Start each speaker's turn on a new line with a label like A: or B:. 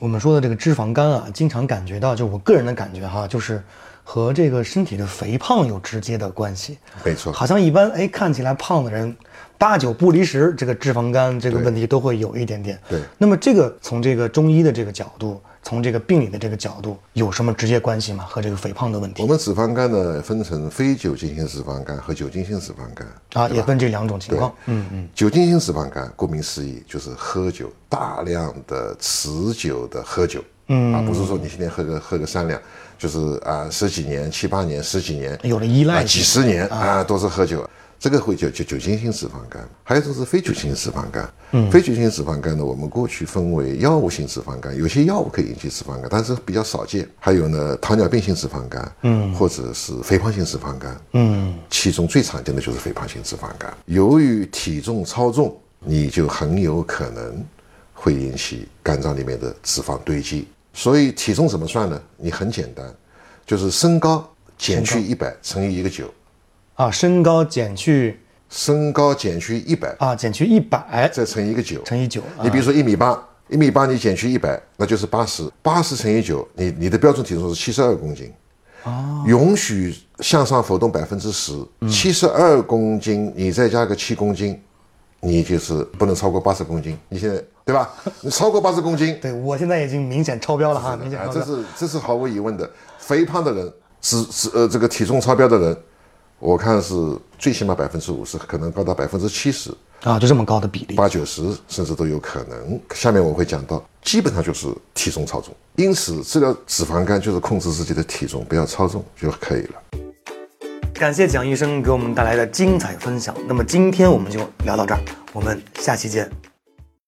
A: 我们说的这个脂肪肝啊，经常感觉到，就我个人的感觉哈，就是和这个身体的肥胖有直接的关系。
B: 没错
A: 好像一般哎看起来胖的人，八九不离十，这个脂肪肝这个问题都会有一点点。
B: 对
A: 那么这个从这个中医的这个角度，从这个病理的这个角度，有什么直接关系吗？和这个肥胖的问题？
B: 我们脂肪肝呢，分成非酒精性脂肪肝和酒精性脂肪肝
A: 啊，也分这两种情况。嗯嗯，
B: 酒精性脂肪肝，顾名思义就是喝酒，大量的持久的喝酒，嗯。啊，不是说你今天喝个喝个三两，就是啊十几年、七八年、十几年，
A: 有了依赖
B: 啊几十年啊都是喝酒。这个会叫酒酒精性脂肪肝，还有一种是非酒精性脂肪肝。嗯，非酒精性脂肪肝呢，我们过去分为药物性脂肪肝，有些药物可以引起脂肪肝，但是比较少见。还有呢，糖尿病性脂肪肝，嗯，或者是肥胖性脂肪肝，嗯，其中最常见的就是肥胖性脂肪肝。由于体重超重，你就很有可能会引起肝脏里面的脂肪堆积。所以体重怎么算呢？你很简单，就是身高减去一百乘以一个九。
A: 啊，身高减去
B: 身高减去一百，
A: 啊减去一百
B: 再乘以一个九，
A: 乘以九。啊
B: 你比如说一米八，一米八你减去一百，那就是八十，八十乘以九，你你的标准体重是七十二公斤。哦，允许向上浮动百分之十，七十二公斤，你再加个七公斤，你就是不能超过八十公斤。你现在对吧？你超过八十公斤，
A: 对我现在已经明显超标了哈，明显
B: 啊，
A: 超标。
B: 这是这是毫无疑问的。肥胖的人，只只呃这个体重超标的人，我看是最起码百分之五十，可能高达百分之七十。
A: 啊，就这么高的比例。
B: 八九十甚至都有可能。下面我会讲到，基本上就是体重超重，因此治疗脂肪肝就是控制自己的体重，不要超重就可以了。
A: 感谢蒋医生给我们带来的精彩分享。那么今天我们就聊到这儿，我们下期见。